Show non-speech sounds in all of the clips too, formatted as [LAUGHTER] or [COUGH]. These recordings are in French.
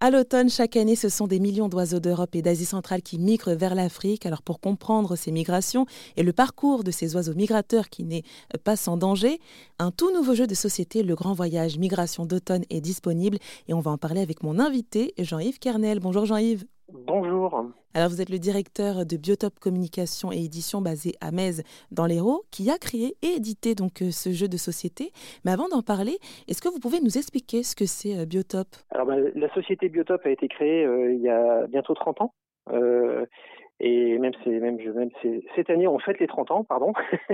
À l'automne, chaque année, ce sont des millions d'oiseaux d'Europe et d'Asie centrale qui migrent vers l'Afrique. Alors pour comprendre ces migrations et le parcours de ces oiseaux migrateurs qui n'est pas sans danger, un tout nouveau jeu de société, le Grand Voyage Migration d'automne, est disponible et on va en parler avec mon invité, Jean-Yves Kernel. Bonjour Jean-Yves. Bonjour. Alors vous êtes le directeur de Biotop Communication et Édition basé à Metz dans l'Hérault qui a créé et édité donc euh, ce jeu de société. Mais avant d'en parler, est-ce que vous pouvez nous expliquer ce que c'est euh, Biotop Alors bah, la société Biotop a été créée euh, il y a bientôt 30 ans. et même c'est même même cette année on fête les 30 ans pardon [LAUGHS]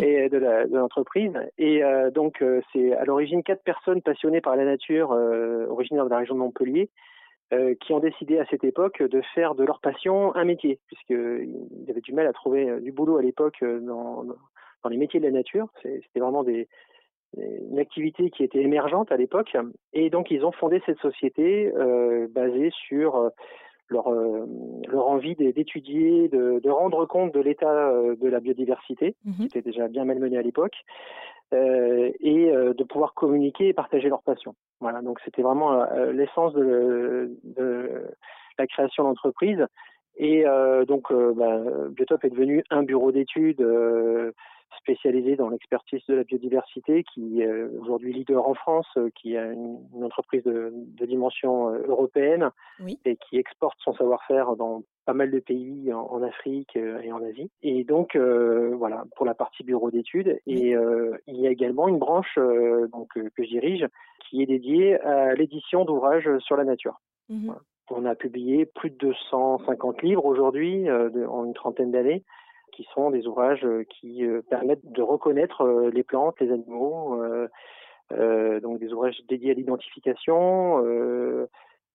et de l'entreprise et donc c'est à l'origine quatre personnes passionnées par la nature originaires de la région de Montpellier euh, qui ont décidé à cette époque de faire de leur passion un métier, puisqu'ils avaient du mal à trouver euh, du boulot à l'époque euh, dans, dans, les métiers de la nature. C'était vraiment des, une activité qui était émergente à l'époque. Et donc, ils ont fondé cette société euh, basée sur leur, leur envie d'étudier, de, de, rendre compte de l'état de la biodiversité, mmh qui était déjà bien malmené à l'époque, et euh, de pouvoir communiquer et partager leur passion. Voilà, donc c'était vraiment euh, l'essence de, de, la création d'entreprise. Et donc, bah, Biotop est devenu un bureau d'études spécialisé dans l'expertise de la biodiversité, qui est aujourd'hui leader en France, qui a une, entreprise de, de dimension européenne et qui exporte son savoir-faire dans pas mal de pays en, Afrique euh, et en Asie. Et donc euh, voilà pour la partie bureau d'études. Et euh, il y a également une branche donc que je dirige qui est dédiée à l'édition d'ouvrages sur la nature. Mmh On a publié plus de 250 livres aujourd'hui en une trentaine d'années qui sont des ouvrages qui permettent de reconnaître les plantes, les animaux, donc des ouvrages dédiés à l'identification,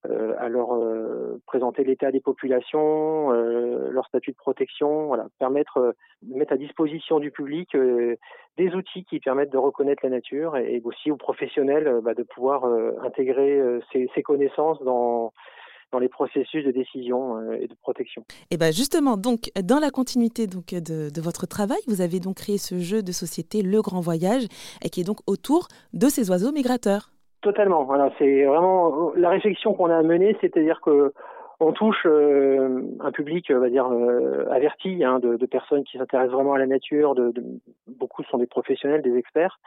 euh, à leur euh, présenter l'état des populations, euh, leur statut de protection, permettre de mettre à disposition du public des outils qui permettent de reconnaître la nature et, aussi aux professionnels bah, de pouvoir intégrer ces, connaissances dans dans les processus de décision et de protection. Et ben justement, donc dans la continuité donc de, de, votre travail, vous avez donc créé ce jeu de société Le Grand Voyage, et qui est donc autour de ces oiseaux migrateurs. Totalement. Voilà, c'est vraiment la réflexion qu'on a menée, c'est-à-dire que on touche euh, un public, on va dire, euh, averti, hein, de, de, personnes qui s'intéressent vraiment à la nature. De, de, beaucoup sont des professionnels, des experts.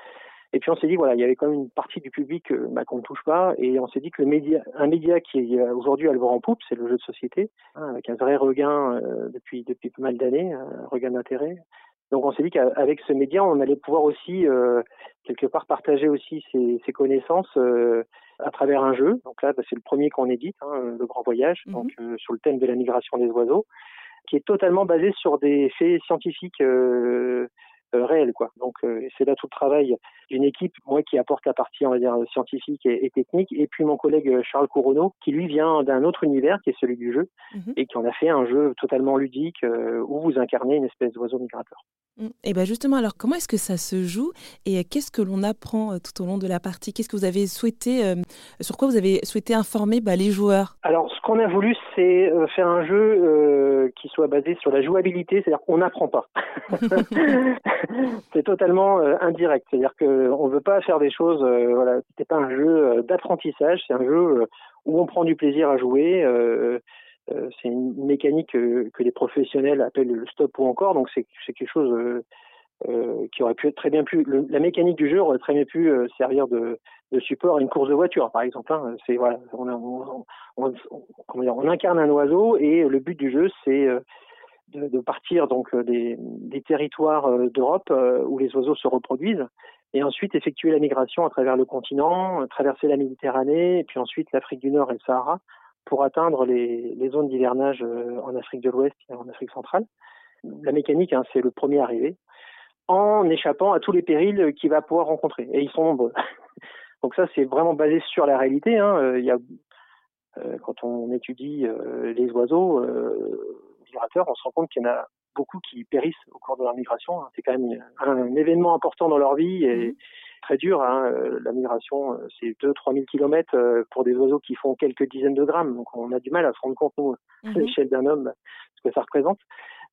Et puis on s'est dit voilà, il y avait quand même une partie du public euh, bah, qu'on ne touche pas, et on s'est dit que le média, un média qui est aujourd'hui à le voir en poupe, c'est le jeu de société, hein, avec un vrai regain depuis depuis pas mal d'années, un regain d'intérêt. Donc on s'est dit qu'avec ce média, on allait pouvoir aussi euh, quelque part partager aussi ses, ses connaissances euh, à travers un jeu. Donc là, bah, c'est le premier qu'on édite, hein, le Grand Voyage, mhm. donc euh, sur le thème de la migration des oiseaux, qui est totalement basé sur des faits scientifiques euh, réel quoi. Donc euh, c'est là tout le travail d'une équipe moi qui apporte la partie on va dire scientifique et, technique et puis mon collègue euh, Charles Couronneau qui lui vient d'un autre univers qui est celui du jeu mhm. et qui en a fait un jeu totalement ludique où vous incarnez une espèce d'oiseau migrateur. Et bien justement, alors comment est-ce que ça se joue et qu'est-ce que l'on apprend tout au long de la partie? Qu'est-ce que vous avez souhaité, sur quoi vous avez souhaité informer bah, les joueurs? Alors ce qu'on a voulu, c'est faire un jeu qui soit basé sur la jouabilité, c'est-à-dire qu'on n'apprend pas. [LAUGHS] [LAUGHS] c'est totalement euh, indirect. C'est-à-dire qu'on ne veut pas faire des choses. Euh, voilà, c'était pas un jeu euh, d'apprentissage. C'est un jeu où on prend du plaisir à jouer. C'est une mécanique que les professionnels appellent le stop ou encore. Donc c'est quelque chose qui aurait pu être très bien pu. la mécanique du jeu aurait très bien pu servir de, support à une course de voiture, par exemple. Hein. On, incarne un oiseau et le but du jeu c'est de, partir donc euh, des, des territoires euh, d'Europe euh, où les oiseaux se reproduisent et ensuite effectuer la migration à travers le continent, traverser la Méditerranée et puis ensuite l'Afrique du Nord et le Sahara pour atteindre les, zones d'hivernage en Afrique de l'Ouest et en Afrique centrale. La mécanique, hein, c'est le premier arrivé en échappant à tous les périls qu'il va pouvoir rencontrer et ils sont nombreux. [LAUGHS] donc ça c'est vraiment basé sur la réalité. Hein. Y a quand on étudie les oiseaux, on se rend compte qu'il y en a beaucoup qui périssent au cours de leur migration. C'est quand même un, événement important dans leur vie mhm. Très dur. Hein. Euh, la migration, euh, c'est 2-3 000 kilomètres pour des oiseaux qui font quelques dizaines de grammes. Donc on a du mal à se rendre compte, nous, à mhm. l'échelle d'un homme, ce que ça représente.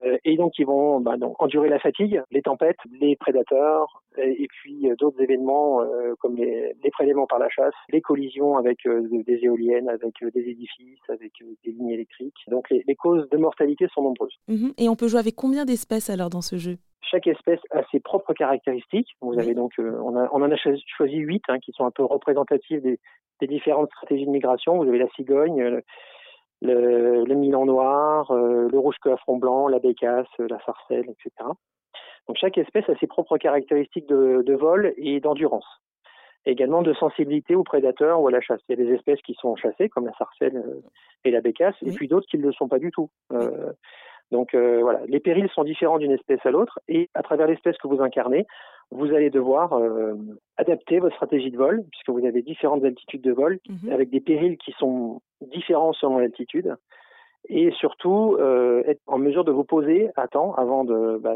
Euh, et donc ils vont bah, donc, endurer la fatigue, les tempêtes, les prédateurs, et, puis euh, d'autres événements comme les, les, prélèvements par la chasse, les collisions avec des éoliennes, avec des édifices, avec des lignes électriques. Donc les, les, causes de mortalité sont nombreuses. Mhm. Et on peut jouer avec combien d'espèces alors dans ce jeu? Chaque espèce a ses propres caractéristiques. Vous avez donc, on, a, on en a choisi huit hein, qui sont un peu représentatives des, des différentes stratégies de migration. Vous avez la cigogne, le, le milan noir, euh, le rouge queue à front blanc, la bécasse, la sarcelle, etc. Donc chaque espèce a ses propres caractéristiques de, de vol et d'endurance. Également de sensibilité aux prédateurs ou à la chasse. Il y a des espèces qui sont chassées, comme la sarcelle euh, et la bécasse, et puis d'autres qui ne le sont pas du tout. Euh, donc euh, voilà, les périls sont différents d'une espèce à l'autre, et à travers l'espèce que vous incarnez, vous allez devoir euh, adapter votre stratégie de vol, puisque vous avez différentes altitudes de vol, mhm. avec des périls qui sont différents selon l'altitude, et surtout euh, être en mesure de vous poser à temps avant de bah,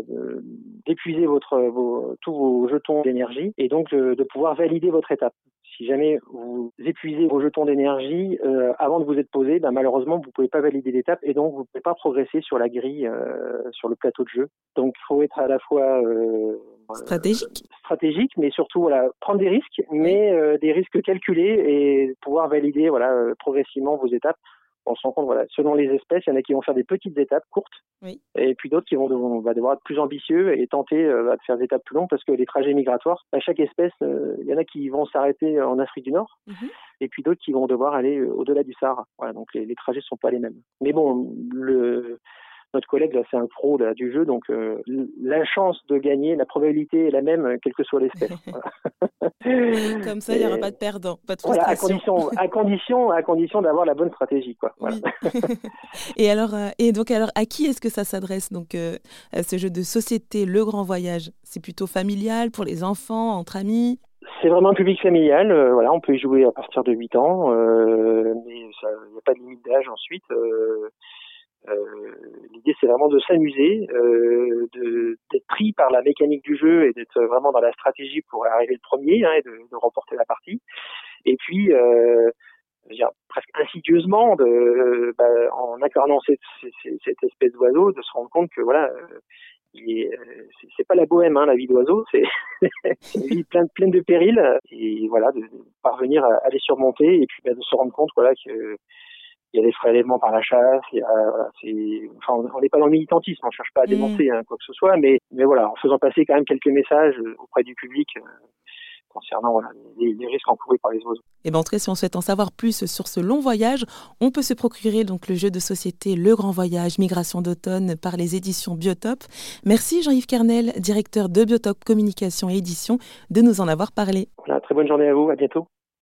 d'épuiser votre vos, tous vos jetons d'énergie et donc de, pouvoir valider votre étape si jamais vous épuisez vos jetons d'énergie euh, avant de vous être posé, ben malheureusement vous pouvez pas valider l'étape et donc vous pouvez pas progresser sur la grille, euh, sur le plateau de jeu. Donc il faut être à la fois euh, stratégique, stratégique, mais surtout voilà prendre des risques, mais euh, des risques calculés et pouvoir valider voilà progressivement vos étapes on se rend compte, voilà, selon les espèces, il y en a qui vont faire des petites étapes courtes, et puis d'autres qui vont devoir, devoir, être plus ambitieux et tenter euh, bah, de faire des étapes plus longues parce que les trajets migratoires, à chaque espèce, euh, il y en a qui vont s'arrêter en Afrique du Nord, mhm. et puis d'autres qui vont devoir aller euh, au-delà du Sahara. Voilà, donc les, les trajets sont pas les mêmes. Mais bon, le notre collègue là c'est un pro là, du jeu donc euh, la chance de gagner la probabilité est la même euh, quelle que soit l'espèce. [LAUGHS] Comme ça il n'y aura pas de perdant pas de frustration à condition à condition à condition d'avoir la bonne stratégie quoi. Et alors euh, et donc alors à qui est-ce que ça s'adresse donc ce jeu de société le grand voyage? C'est plutôt familial pour les enfants entre amis? C'est vraiment un public familial, voilà, on peut y jouer à partir de 8 ans, mais il n'y a pas de limite d'âge ensuite. Euh, l'idée, c'est vraiment de s'amuser, euh, d'être pris par la mécanique du jeu et d'être vraiment dans la stratégie pour arriver le premier hein, et de, de, remporter la partie. Et puis, euh, dire, presque insidieusement, de, bah, en incarnant cette, cette, cette espèce d'oiseau, de se rendre compte que voilà, c'est pas la bohème, hein, la vie d'oiseau, [LAUGHS] c'est une vie pleine, pleine de périls, et voilà, de, parvenir à, à, les surmonter, et puis bah, de se rendre compte voilà que il y a des prélèvements par la chasse, il y a, voilà, c'est, enfin, on n'est pas dans le militantisme, on cherche pas à mm. démonter hein, quoi que ce soit, mais, mais voilà, en faisant passer quand même quelques messages auprès du public euh, concernant voilà, les, les, risques encourus par les oiseaux. Et ben, si on souhaite en savoir plus sur ce long voyage, on peut se procurer donc le jeu de société Le Grand Voyage Migration d'automne par les éditions Biotop. Merci Jean-Yves Kernel, directeur de Biotop Communication et Édition, de nous en avoir parlé. Voilà, très bonne journée à vous, à bientôt.